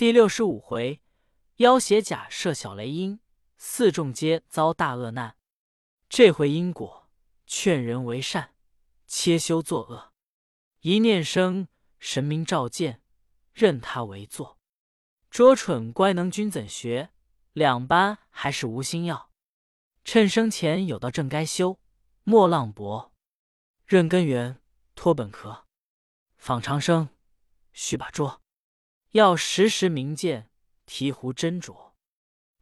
第六十五回，妖邪假设小雷音，四众皆遭大恶难。这回因果，劝人为善，切休作恶。一念生，神明召见，任他为作。拙蠢乖能君怎学？两般还是无心要。趁生前有道正该修，莫浪薄。认根源，脱本壳。访长生，须把拙。要时时明鉴，醍醐斟酌。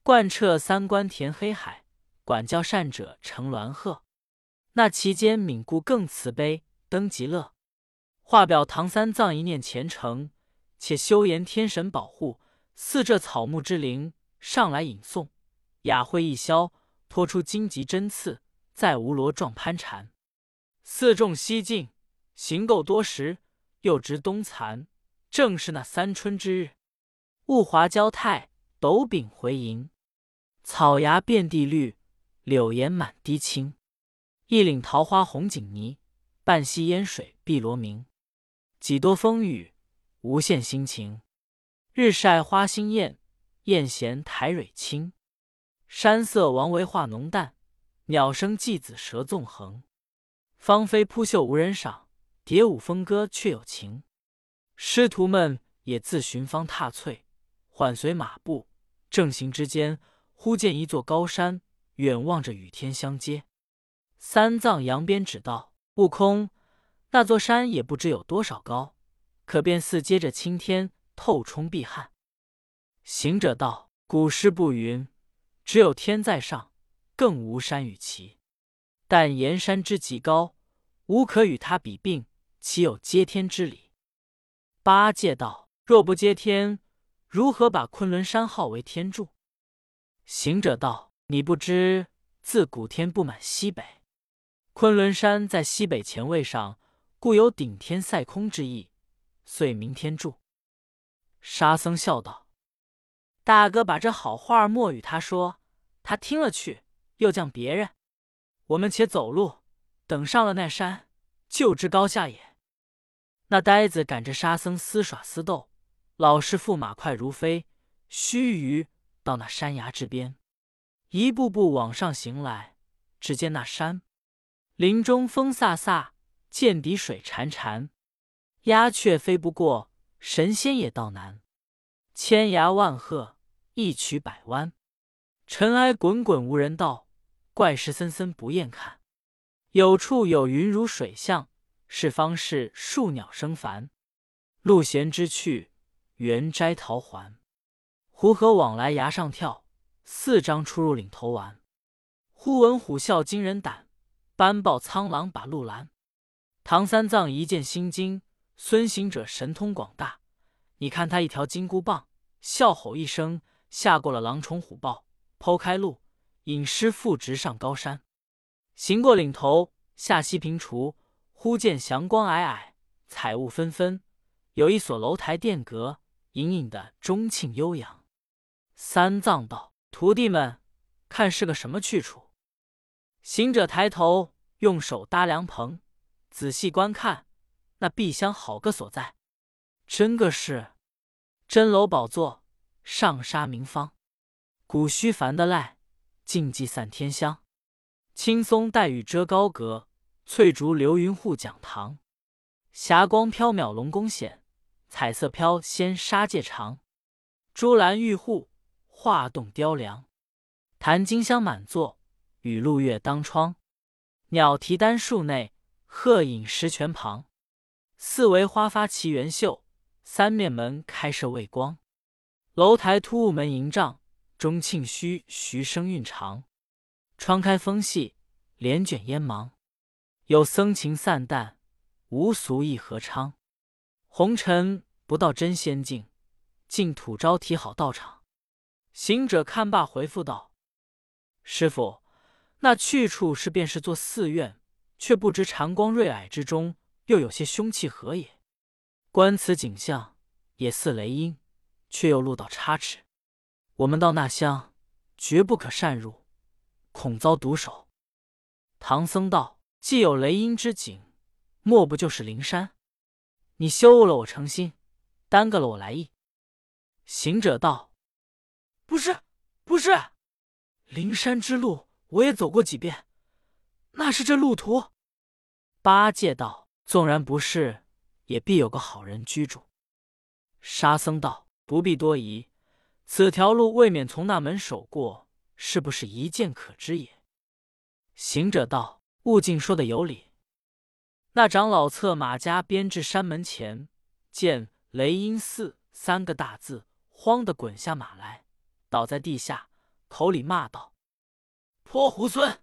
贯彻三观填黑海，管教善者成鸾鹤。那其间敏固更慈悲，登极乐。画表唐三藏一念虔诚，且修言天神保护，似这草木之灵上来引送，雅会一消，托出荆棘针刺，再无罗状攀缠。四众西进，行够多时，又值冬残，正是那三春之日，雾华交泰，斗柄回营，草芽遍地绿，柳岩满堤青。一岭桃花红锦霓，半溪烟水碧罗明。几多风雨，无限心情。日晒花新艳，燕衔苔蕊青。山色王维画浓淡，鸟声寄子舌纵横。芳菲扑绣无人赏，蝶舞蜂歌却有情。师徒们也自寻方踏翠，缓随马步，正行之间，忽见一座高山，远望着与天相接。三藏扬鞭指道：“悟空。”那座山也不知有多少高，可便似接着青天，透冲碧汉。行者道：“古诗不云，只有天在上，更无山与齐。但岩山之极高，无可与他比并，岂有接天之理？”八戒道：“若不接天，如何把昆仑山号为天柱？”行者道：“你不知，自古天不满西北，昆仑山在西北前位上。”故有顶天塞空之意，遂名天柱。沙僧笑道：“大哥把这好话莫与他说，他听了去，又降别人。我们且走路，等上了那山，就知高下也。”那呆子赶着沙僧厮耍厮斗，老师傅马快如飞，须臾到那山崖之边，一步步往上行来。只见那山林中风飒飒。涧底水潺潺，鸦雀飞不过，神仙也道难。千崖万壑，一曲百弯，尘埃滚滚无人道，怪石森森不厌看。有处有云如水象，是方是树鸟生繁。路闲知趣，缘摘桃还。胡河往来崖上跳，四张出入岭头玩。忽闻虎啸惊人胆，斑豹苍狼把路拦。唐三藏一见心惊，孙行者神通广大，你看他一条金箍棒，笑吼一声，吓过了狼虫虎豹，剖开路，引师父直上高山。行过岭头，下西平除，忽见祥光霭霭，彩雾纷纷，有一所楼台殿阁，隐隐的钟磬悠扬。三藏道：“徒弟们，看是个什么去处？”行者抬头，用手搭凉棚。仔细观看，那碧香好个所在，真个是真楼宝座，上沙明芳，古虚繁的赖，静寂散天香。青松黛雨遮高阁，翠竹流云护讲堂。霞光缥缈龙宫显，彩色飘仙沙界长。珠兰玉户，画栋雕梁。檀金香满座，雨露月当窗。鸟啼丹树内。鹤影石泉旁，四围花发齐圆秀，三面门开设未光。楼台突兀门迎帐，钟磬虚徐声韵长。窗开风细，帘卷烟芒。有僧情散淡，无俗意何昌。红尘不到真仙境，净土招提好道场。行者看罢，回复道：“师傅，那去处是便是座寺院。”却不知禅光瑞霭之中，又有些凶气何也？观此景象，也似雷音，却又路道差池。我们到那乡，绝不可擅入，恐遭毒手。唐僧道：“既有雷音之景，莫不就是灵山？你羞了我诚心，耽搁了我来意。”行者道：“不是，不是，灵山之路我也走过几遍，那是这路途。”八戒道：“纵然不是，也必有个好人居住。”沙僧道：“不必多疑，此条路未免从那门守过，是不是一见可知也？”行者道：“悟净说的有理。”那长老策马家边至山门前，见“雷音寺”三个大字，慌得滚下马来，倒在地下，口里骂道：“泼猢狲，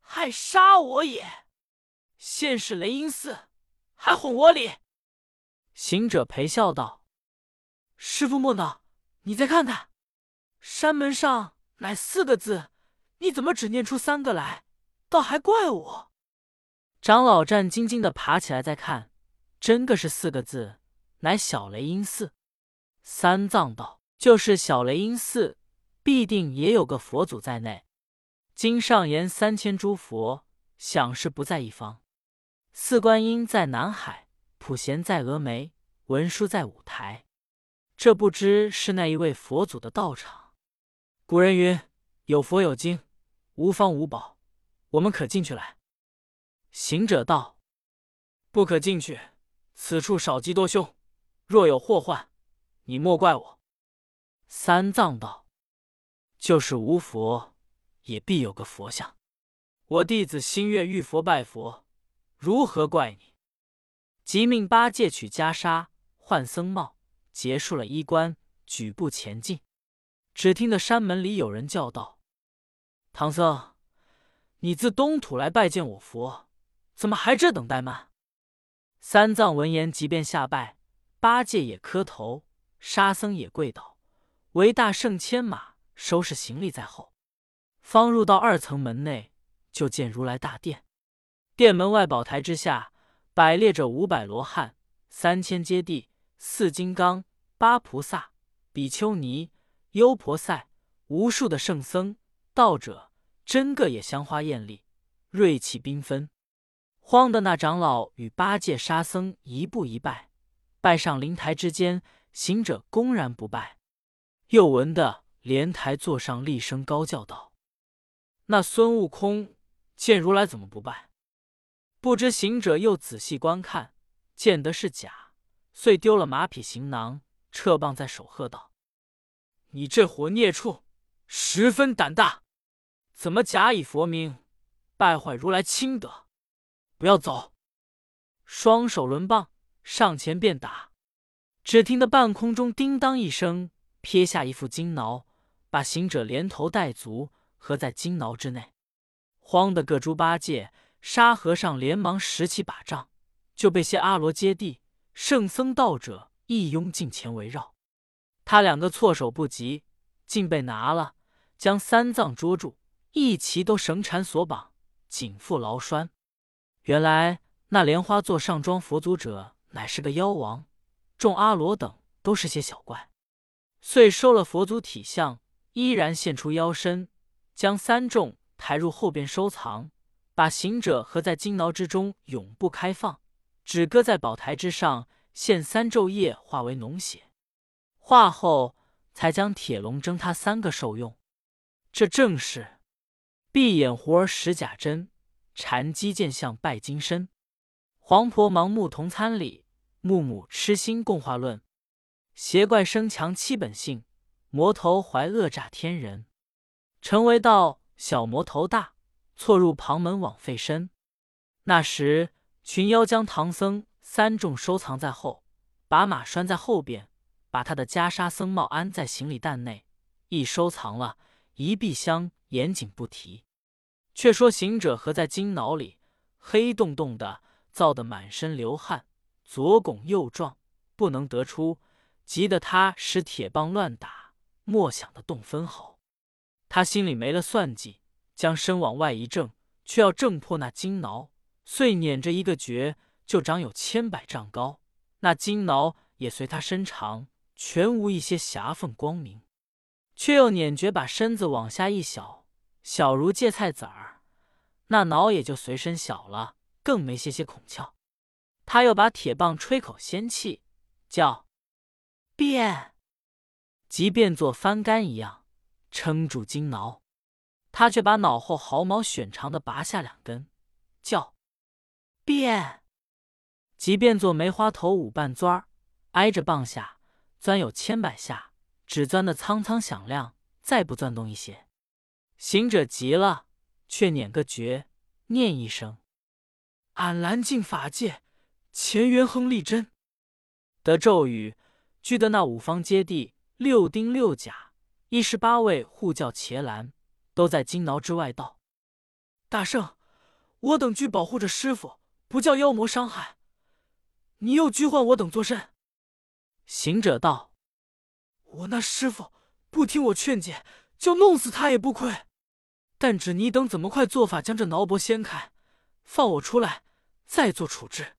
害杀我也！现是雷音寺，还哄我礼！”行者陪笑道：“师傅莫恼，你再看看，山门上乃四个字，你怎么只念出三个来？倒还怪我。”长老战兢兢的爬起来再看，真个是四个字，乃小雷音寺。三藏道：“就是小雷音寺，必定也有个佛祖在内。经上言三千诸佛，想是不在一方。四观音在南海，普贤在峨眉，文殊在五台。这不知是那一位佛祖的道场。古人云：有佛有经，无方无宝，我们可进去来。”行者道：“不可进去，此处少吉多凶，若有祸患，你莫怪我。”三藏道：“就是无佛，也必有个佛像。我弟子心愿遇佛拜佛，如何怪你？”即命八戒取袈裟，换僧帽，结束了衣冠，举步前进。只听得山门里有人叫道：“唐僧，你自东土来拜见我佛。”怎么还这等怠慢？三藏闻言，即便下拜。八戒也磕头，沙僧也跪倒，唯大圣牵马收拾行李在后。方入到二层门内，就见如来大殿。殿门外宝台之下，摆列着五百罗汉、三千揭谛、四金刚、八菩萨、比丘尼、优婆塞，无数的圣僧道者，真个也香花艳丽，瑞气缤纷。慌的那长老与八戒、沙僧一步一拜，拜上灵台之间，行者公然不拜。又闻得莲台座上厉声高叫道：“那孙悟空见如来怎么不拜？”不知行者又仔细观看，见得是假，遂丢了马匹行囊，撤棒在手，喝道：“你这伙孽畜，十分胆大，怎么假以佛名，败坏如来清德？”不要走！双手抡棒上前便打，只听得半空中叮当一声，撇下一副金挠，把行者连头带足合在金挠之内。慌得个猪八戒、沙和尚连忙拾起把杖，就被些阿罗揭谛、圣僧道者一拥近前围绕。他两个措手不及，竟被拿了，将三藏捉住，一齐都绳缠锁绑，紧缚牢拴。原来那莲花座上装佛祖者，乃是个妖王，众阿罗等都是些小怪，遂收了佛祖体相，依然现出妖身，将三众抬入后边收藏，把行者合在金牢之中，永不开放，只搁在宝台之上，现三昼夜化为脓血，化后才将铁笼蒸他三个受用。这正是闭眼胡儿使假真。禅机见相拜金身，黄婆盲目同参礼，木母痴心共话论。邪怪生强七本性，魔头怀恶诈天人。成为道小魔头大，错入旁门枉费身。那时群妖将唐僧三众收藏在后，把马拴在后边，把他的袈裟僧帽安在行李担内，一收藏了，一闭箱严谨不提。却说行者合在金脑里，黑洞洞的，造得满身流汗，左拱右撞，不能得出，急得他使铁棒乱打，莫想得动分毫。他心里没了算计，将身往外一挣，却要挣破那金挠，遂捻着一个诀，就长有千百丈高。那金挠也随他身长，全无一些狭缝光明，却又捻诀把身子往下一小。小如芥菜籽儿，那脑也就随身小了，更没些些孔窍。他又把铁棒吹口仙气，叫变。即便做翻竿一样撑住金挠。他却把脑后毫毛选长的拔下两根，叫变。即便做梅花头五瓣钻儿，挨着棒下钻有千百下，只钻的苍苍响亮，再不钻动一些。行者急了，却捻个诀，念一声：“俺蓝净法界乾元亨利真。”得咒语，俱得那五方揭谛、六丁六甲、一十八位护教伽蓝。都在金挠之外道：“大圣，我等俱保护着师傅，不叫妖魔伤害。你又拘唤我等作甚？”行者道：“我那师傅不听我劝解，就弄死他也不亏。但只你等怎么快做法，将这挠脖掀开，放我出来，再做处置。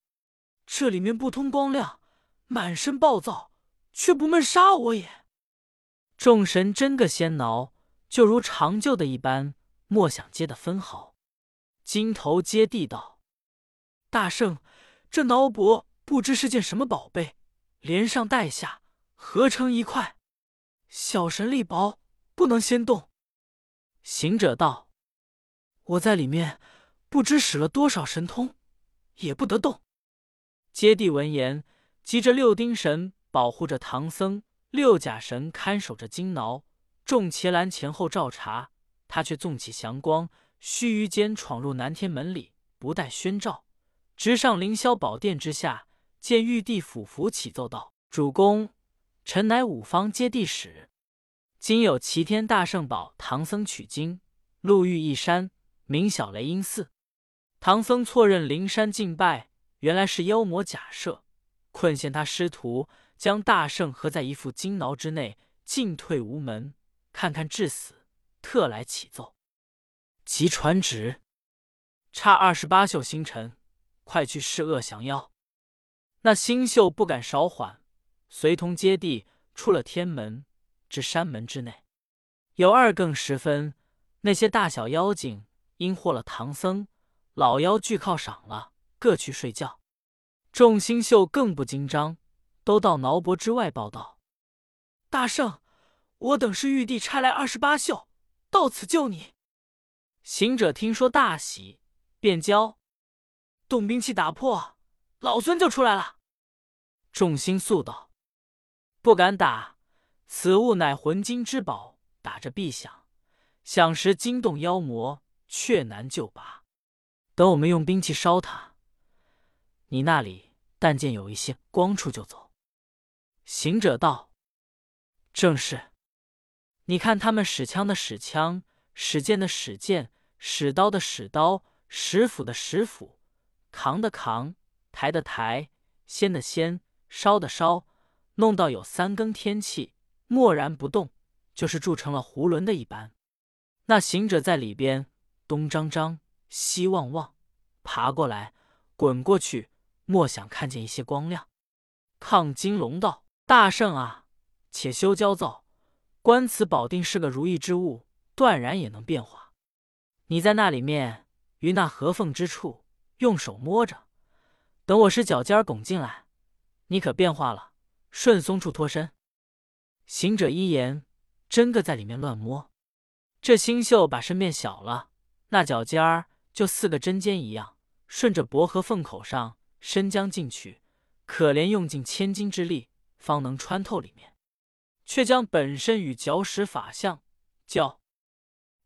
这里面不通光亮，满身暴躁，却不闷杀我也。”众神真个先挠。就如长久的一般，莫想接的分毫。金头接地道：“大圣，这挠脖不知是件什么宝贝，连上带下合成一块，小神力薄，不能先动。”行者道：“我在里面不知使了多少神通，也不得动。”接地闻言，急着六丁神保护着唐僧，六甲神看守着金挠。众伽蓝前后照查，他却纵起祥光，须臾间闯入南天门里，不待宣召，直上凌霄宝殿之下，见玉帝俯伏起奏道：“主公，臣乃五方揭谛使，今有齐天大圣宝唐僧取经，路遇一山，名小雷音寺。唐僧错认灵山敬拜，原来是妖魔假设，困陷他师徒，将大圣合在一副金挠之内，进退无门。”看看至死，特来启奏。即传旨，差二十八宿星辰，快去试恶降妖。那星宿不敢少缓，随同接地出了天门，至山门之内。有二更时分，那些大小妖精因获了唐僧，老妖俱犒赏了，各去睡觉。众星宿更不惊张，都到挠脖之外报道：大圣。我等是玉帝差来二十八宿，到此救你。行者听说大喜，便教动兵器打破，老孙就出来了。众星宿道：“不敢打，此物乃魂金之宝，打着必响，响时惊动妖魔，却难救拔。等我们用兵器烧它，你那里但见有一些光处就走。”行者道：“正是。”你看他们使枪的使枪，使剑的使剑，使刀的使刀，使斧的使斧，扛的扛，抬的抬，掀的掀，烧的烧，弄到有三更天气，默然不动，就是铸成了囫囵的一般。那行者在里边东张张，西望望，爬过来，滚过去，莫想看见一些光亮。亢金龙道：“大圣啊，且休焦躁。”观此宝定是个如意之物，断然也能变化。你在那里面于那合缝之处，用手摸着，等我使脚尖拱进来，你可变化了，顺松处脱身。行者一言，真个在里面乱摸。这星宿把身变小了，那脚尖儿就似个针尖一样，顺着薄荷缝口上伸将进去，可怜用尽千斤之力，方能穿透里面。却将本身与脚使法相，叫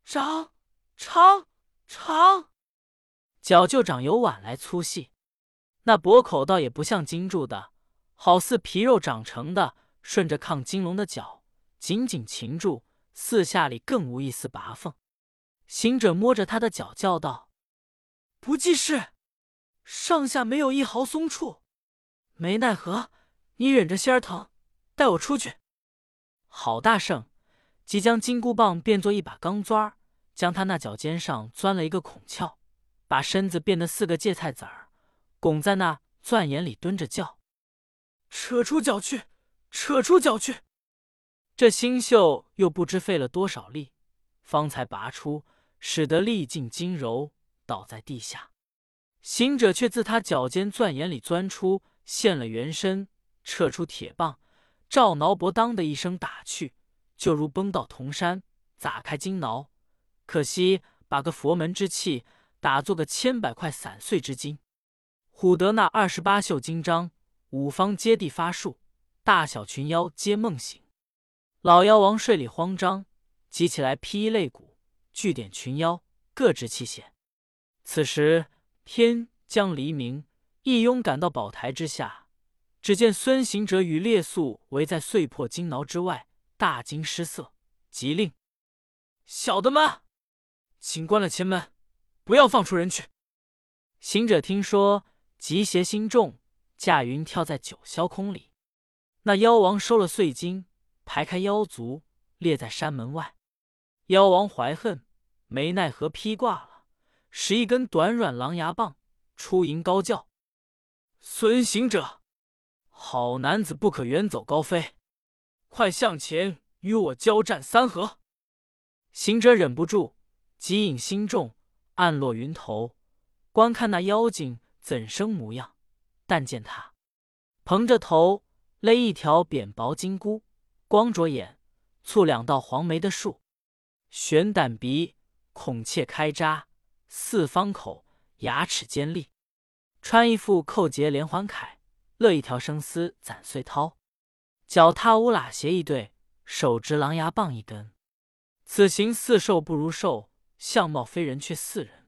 长长长，脚就长有碗来粗细。那薄口倒也不像金铸的，好似皮肉长成的，顺着亢金龙的脚紧紧擒住，四下里更无一丝拔缝。行者摸着他的脚叫道：“不济事，上下没有一毫松处。没奈何，你忍着心儿疼，带我出去。”好大圣，即将金箍棒变作一把钢钻儿，将他那脚尖上钻了一个孔窍，把身子变得四个芥菜籽儿，拱在那钻眼里蹲着叫：“扯出脚去，扯出脚去！”这星宿又不知费了多少力，方才拔出，使得力尽筋柔，倒在地下。行者却自他脚尖钻眼里钻出，现了原身，撤出铁棒。照挠脖当的一声打去，就如崩到铜山，砸开金挠。可惜把个佛门之气打做个千百块散碎之金。唬得那二十八宿金章，五方揭谛发术，大小群妖皆梦醒。老妖王睡里慌张，急起来披衣擂鼓，聚点群妖，各执器械。此时天将黎明，一拥赶到宝台之下，只见孙行者与列宿围在碎破金挠之外，大惊失色，急令小的们，请关了前门，不要放出人去。行者听说。急邪心重，驾云跳在九霄空里。那妖王收了碎金，排开妖族，列在山门外。妖王怀恨，没奈何，披挂了，使一根短软狼牙棒出迎高叫：“孙行者，好男子不可远走高飞，快向前与我交战三合！”行者忍不住，急引心重，暗落云头，观看那妖精。怎生模样？但见他蓬着头，勒一条扁薄金箍，光着眼，蹙两道黄眉的树，悬胆鼻，孔雀开扎，四方口，牙齿尖利，穿一副扣结连环铠，勒一条生丝斩碎绦，脚踏乌喇鞋一对，手执狼牙棒一根。此行似兽不如兽，相貌非人却似人。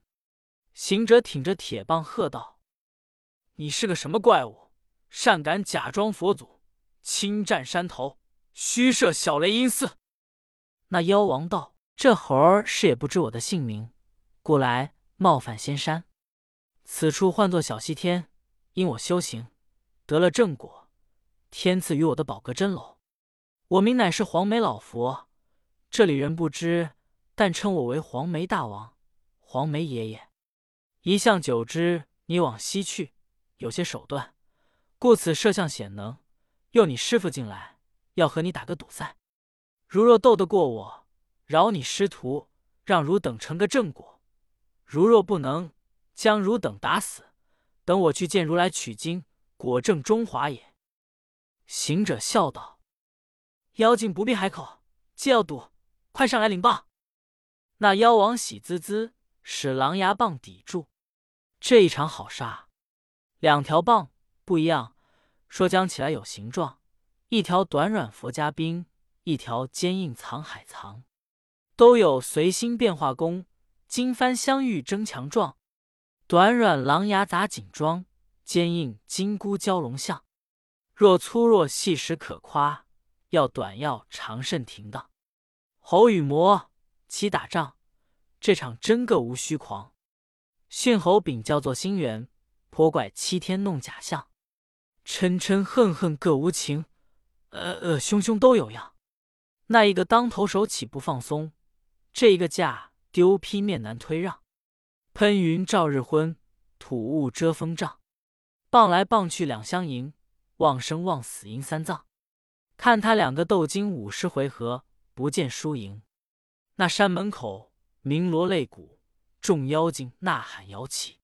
行者挺着铁棒喝道。你是个什么怪物？擅敢假装佛祖，侵占山头，虚设小雷音寺！那妖王道：“这猴儿是也不知我的姓名，故来冒犯仙山。此处唤作小西天，因我修行得了正果，天赐予我的宝阁真楼。我名乃是黄眉老佛，这里人不知，但称我为黄眉大王、黄眉爷爷。一向久之，你往西去。”有些手段，故此摄像显能。诱你师傅进来，要和你打个赌赛。如若斗得过我，饶你师徒，让汝等成个正果；如若不能，将汝等打死。等我去见如来取经，果证中华也。行者笑道：“妖精不必海口，既要赌，快上来领棒。”那妖王喜滋滋，使狼牙棒抵住。这一场好杀。两条棒不一样，说将起来有形状，一条短软佛家兵，一条坚硬藏海藏，都有随心变化功。金幡相遇争强壮，短软狼牙砸锦装，坚硬金箍蛟龙象。若粗若细时可夸，要短要长甚停当。猴与魔齐打仗，这场真个无虚狂。驯猴柄叫做星元。颇怪欺天弄假象，嗔嗔恨恨各无情，恶恶凶凶都有样。那一个当头手起不放松，这一个架丢劈面难推让。喷云照日昏，吐雾遮风障。棒来棒去两相迎，旺生旺死阴三藏。看他两个斗经五十回合，不见输赢。那山门口鸣锣擂鼓，众妖精呐喊摇旗。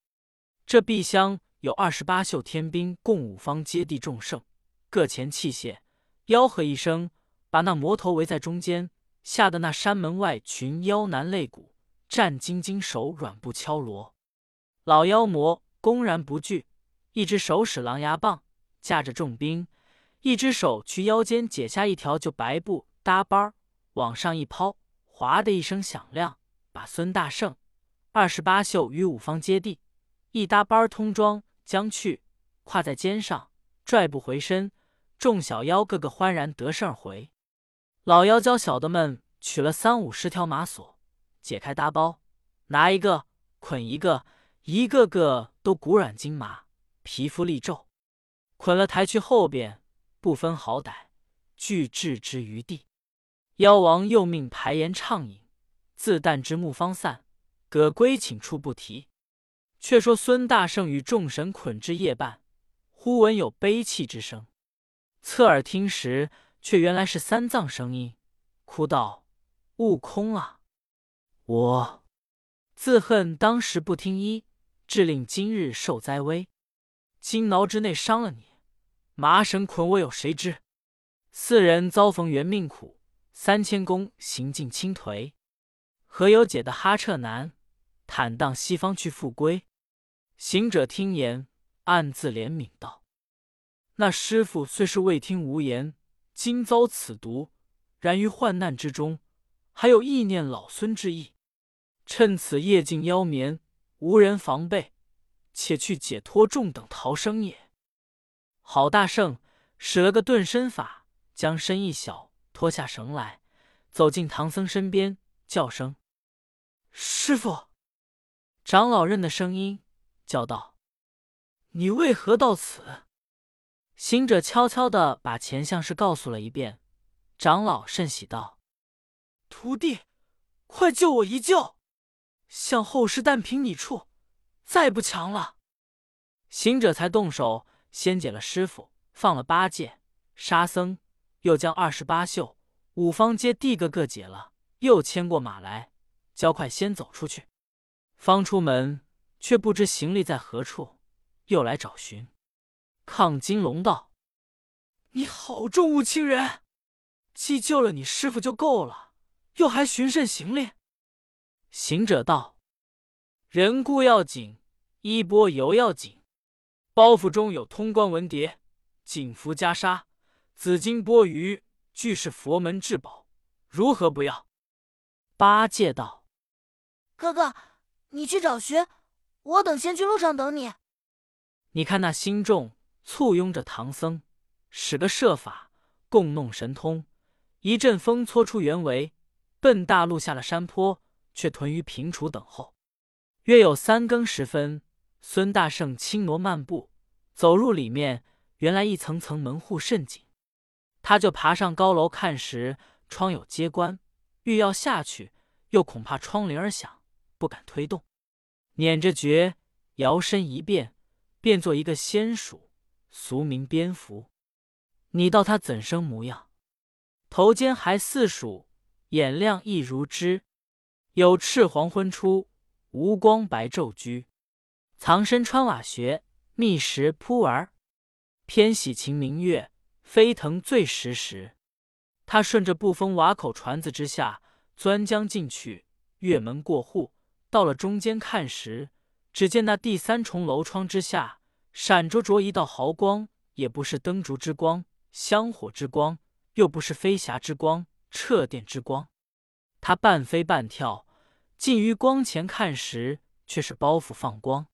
这壁厢有二十八宿天兵，共五方揭谛众圣，各前器械，吆喝一声，把那魔头围在中间，吓得那山门外群妖男擂鼓，战兢兢手软不敲锣。老妖魔公然不惧，一只手使狼牙棒，架着重兵，一只手去腰间解下一条旧白布搭班，往上一抛，哗的一声响亮，把孙大圣二十八宿与五方揭谛。一搭班通装将去，挎在肩上，拽不回身。众小妖个个欢然得胜而回。老妖教小的们取了三五十条马索，解开搭包，拿一个捆一个，一个个都骨软筋麻，皮肤利皱，捆了抬去后边，不分好歹，俱置之于地。妖王又命排筵畅饮，自旦之木方散，葛归寝处不提。却说孙大圣与众神捆至夜半，忽闻有悲泣之声，侧耳听时，却原来是三藏声音，哭道：“悟空啊，我自恨当时不听医，致令今日受灾危。金挠之内伤了你，麻绳捆我有谁知？四人遭逢缘命苦，三千功行尽倾颓。何有解的哈彻南，坦荡西方去复归。行者听言，暗自怜悯道：“那师傅虽是未听无言，今遭此毒，然于患难之中，还有意念老孙之意。趁此夜静妖眠，无人防备，且去解脱众等逃生也。”郝大圣使了个遁身法，将身一小，脱下绳来，走进唐僧身边。叫声：“师傅！”长老认的声音，叫道：“你为何到此？”行者悄悄的把前相事告诉了一遍。长老甚喜道：“徒弟，快救我一救！向后世但凭你处，再不强了。”行者才动手，先解了师傅，放了八戒、沙僧，又将二十八宿、五方皆地个个解了。又牵过马来，焦快先走出去。方出门，却不知行李在何处，又来找寻。亢金龙道：“你好重物轻人，既救了你师傅就够了，又还寻甚行李？”行者道：“人固要紧，衣钵犹要紧。包袱中有通关文牒、锦服袈裟、紫金钵盂，俱是佛门至宝，如何不要？”八戒道：“哥哥，你去找寻，我等先去路上等你。”你看那心众簇拥着唐僧，使个设法共弄神通，一阵风搓出原围，奔大路下了山坡，却屯于平处等候。约有三更时分，孙大圣轻挪漫步，走入里面，原来一层层门户甚紧，他就爬上高楼看时，窗有接关。欲要下去，又恐怕窗铃儿响，不敢推动，捻着诀，摇身一变，变作一个仙鼠，俗名蝙蝠。你道他怎生模样？头尖还似鼠，眼亮亦如芝，有赤黄昏出，无光白昼居。藏身穿瓦穴，觅食扑儿，偏喜晴明月，飞腾醉时时。他顺着不封瓦口船子之下钻将进去，越门过户，到了中间看时，只见那第三重楼窗之下闪着着一道毫光，也不是灯烛之光、香火之光，又不是飞霞之光、掣电之光。他半飞半跳，近于光前看时，却是包袱放光。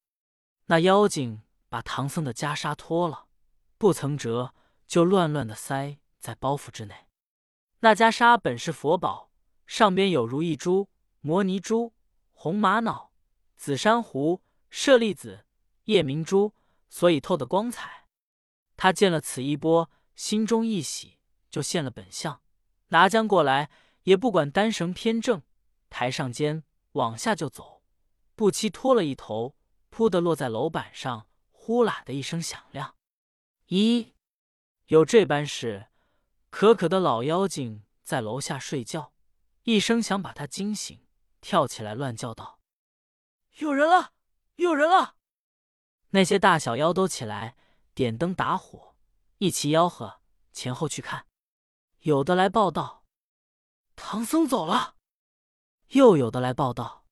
那妖精把唐僧的袈裟脱了，不曾折，就乱乱的塞在包袱之内。那袈裟本是佛宝，上边有如意珠、摩尼珠、红玛瑙、紫珊瑚、舍利子、夜明珠，所以透的光彩。他见了此一波，心中一喜，就现了本相，拿将过来，也不管单绳偏正，抬上肩往下就走，不期脱了一头，扑的落在楼板上，呼啦的一声响亮。咦，有这般事？可可的老妖精在楼下睡觉，一声响把他惊醒，跳起来乱叫道：“有人了，有人了！”那些大小妖都起来，点灯打火，一齐吆喝，前后去看。有的来报道：“唐僧走了。”又有的来报道：“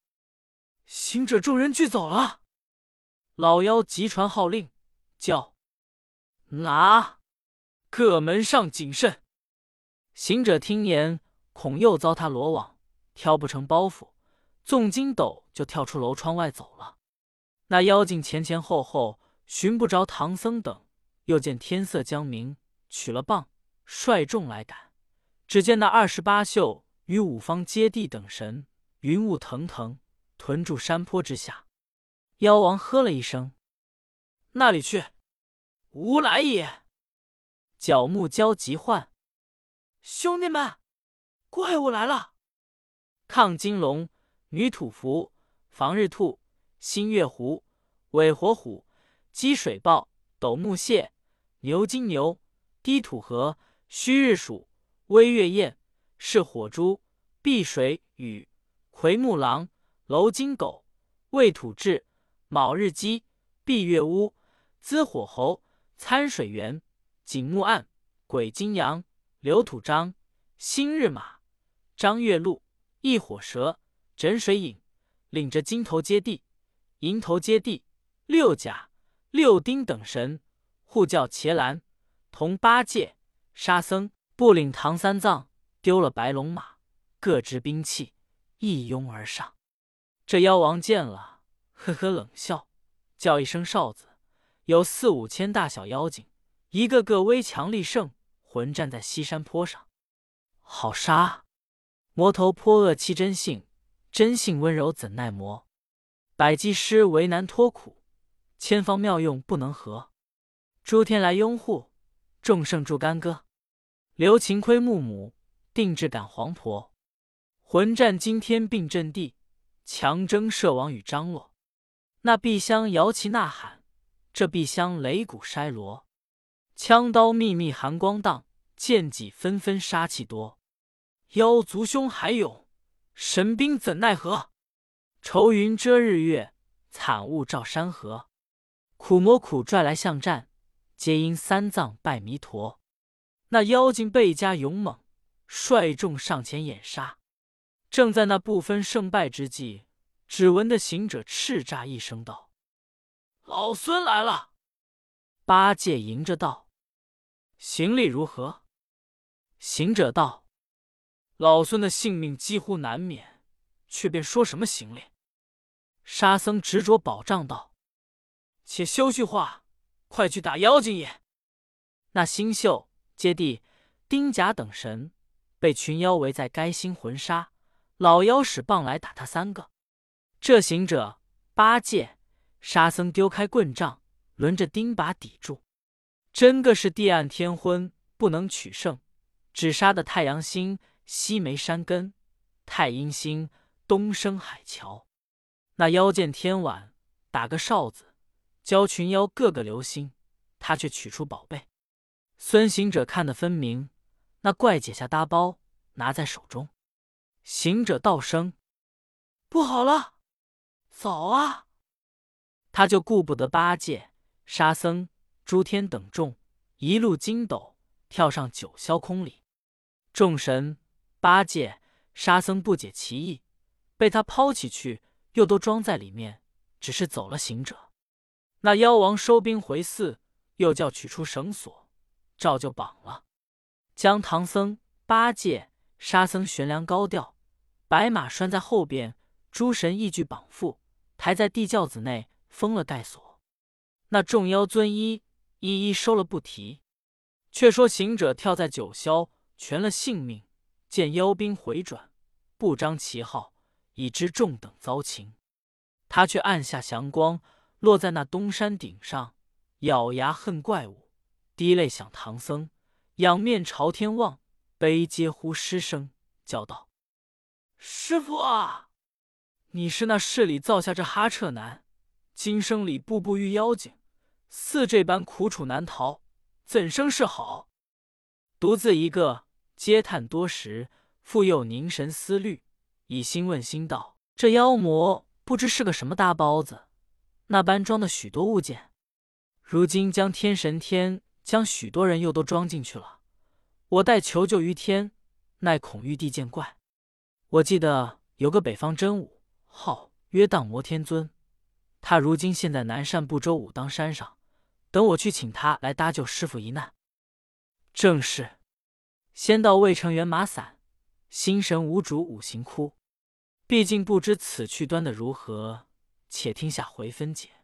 行者众人俱走了。”老妖急传号令，叫：“拿，各门上谨慎。”行者听言，恐又遭他罗网，挑不成包袱，纵筋斗就跳出楼窗外走了。那妖精前前后后寻不着唐僧等，又见天色将明，取了棒，率众来赶。只见那二十八宿与五方揭谛等神，云雾腾腾，屯住山坡之下。妖王喝了一声：“那里去！吾来也！”角木蛟急唤。兄弟们，怪物来了！亢金龙、女土蝠、防日兔、新月狐、尾火虎、积水豹、斗木蟹、牛金牛、低土河、虚日鼠、微月燕、是火猪、碧水羽、奎木狼、楼金狗、未土雉、卯日鸡、闭月乌、滋火猴、参水猿、景木案、鬼金羊。刘土章、新日马、张月露、一火蛇、枕水影，领着金头接地、银头接地、六甲、六丁等神护教伽蓝，同八戒、沙僧不领唐三藏，丢了白龙马，各执兵器，一拥而上。这妖王见了，呵呵冷笑，叫一声哨子，有四五千大小妖精，一个个威强力盛，混战在西山坡上。好杀！魔头颇恶气真性，真性温柔怎耐磨？百济师为难脱苦，千方妙用不能合。诸天来拥护，众圣助干戈。刘秦亏木母，定制赶黄婆。魂战惊天并震地，强征摄王与张罗。那碧香摇旗呐喊，这碧香擂鼓筛锣。枪刀密密寒光荡，剑戟纷纷杀气多。妖族凶海涌，神兵怎奈何？愁云遮日月，惨雾罩山河。苦魔苦拽来巷战，皆因三藏拜弥陀。那妖精倍加勇猛，率众上前掩杀。正在那不分胜败之际，只闻得行者叱咤一声道：“老孙来了！”八戒迎着道：“行李如何？”行者道。老孙的性命几乎难免，却便说什么行李？沙僧执着宝杖道：“且休叙话，快去打妖精也！”那星宿、接地、丁甲等神被群妖围在该星魂杀，老妖使棒来打他三个。这行者、八戒、沙僧丢开棍杖，轮着钉耙抵住，真个是地暗天昏，不能取胜，只杀的太阳星。西眉山根，太阴星，东升海桥。那妖见天晚，打个哨子，教群妖个个留心。他却取出宝贝。孙行者看得分明，那怪解下搭包，拿在手中。行者道声：“不好了，早啊！”他就顾不得八戒、沙僧、诸天等众，一路筋斗跳上九霄空里。众神。八戒、沙僧不解其意，被他抛起去，又都装在里面，只是走了行者。那妖王收兵回寺，又叫取出绳索，照旧绑了，将唐僧、八戒、沙僧悬梁高吊，白马拴在后边，诸神亦俱绑缚，抬在地轿子内，封了盖锁。那众妖尊一一一收了不提。却说行者跳在九霄，全了性命。见妖兵回转，不张旗号，已知众等遭情。他却按下祥光，落在那东山顶上，咬牙恨怪物，滴泪想唐僧，仰面朝天望，悲嗟呼失声，叫道：“师傅啊，你是那世里造下这哈彻男，今生里步步遇妖精，似这般苦楚难逃，怎生是好？独自一个。”嗟叹多时，复又凝神思虑，以心问心道：“这妖魔不知是个什么大包子，那般装的许多物件。如今将天神天将许多人又都装进去了。我待求救于天，奈恐玉帝见怪。我记得有个北方真武，号曰荡魔天尊，他如今现在南赡部洲武当山上，等我去请他来搭救师傅一难。正是。”先到渭城原马散，心神无主五行枯。毕竟不知此去端的如何，且听下回分解。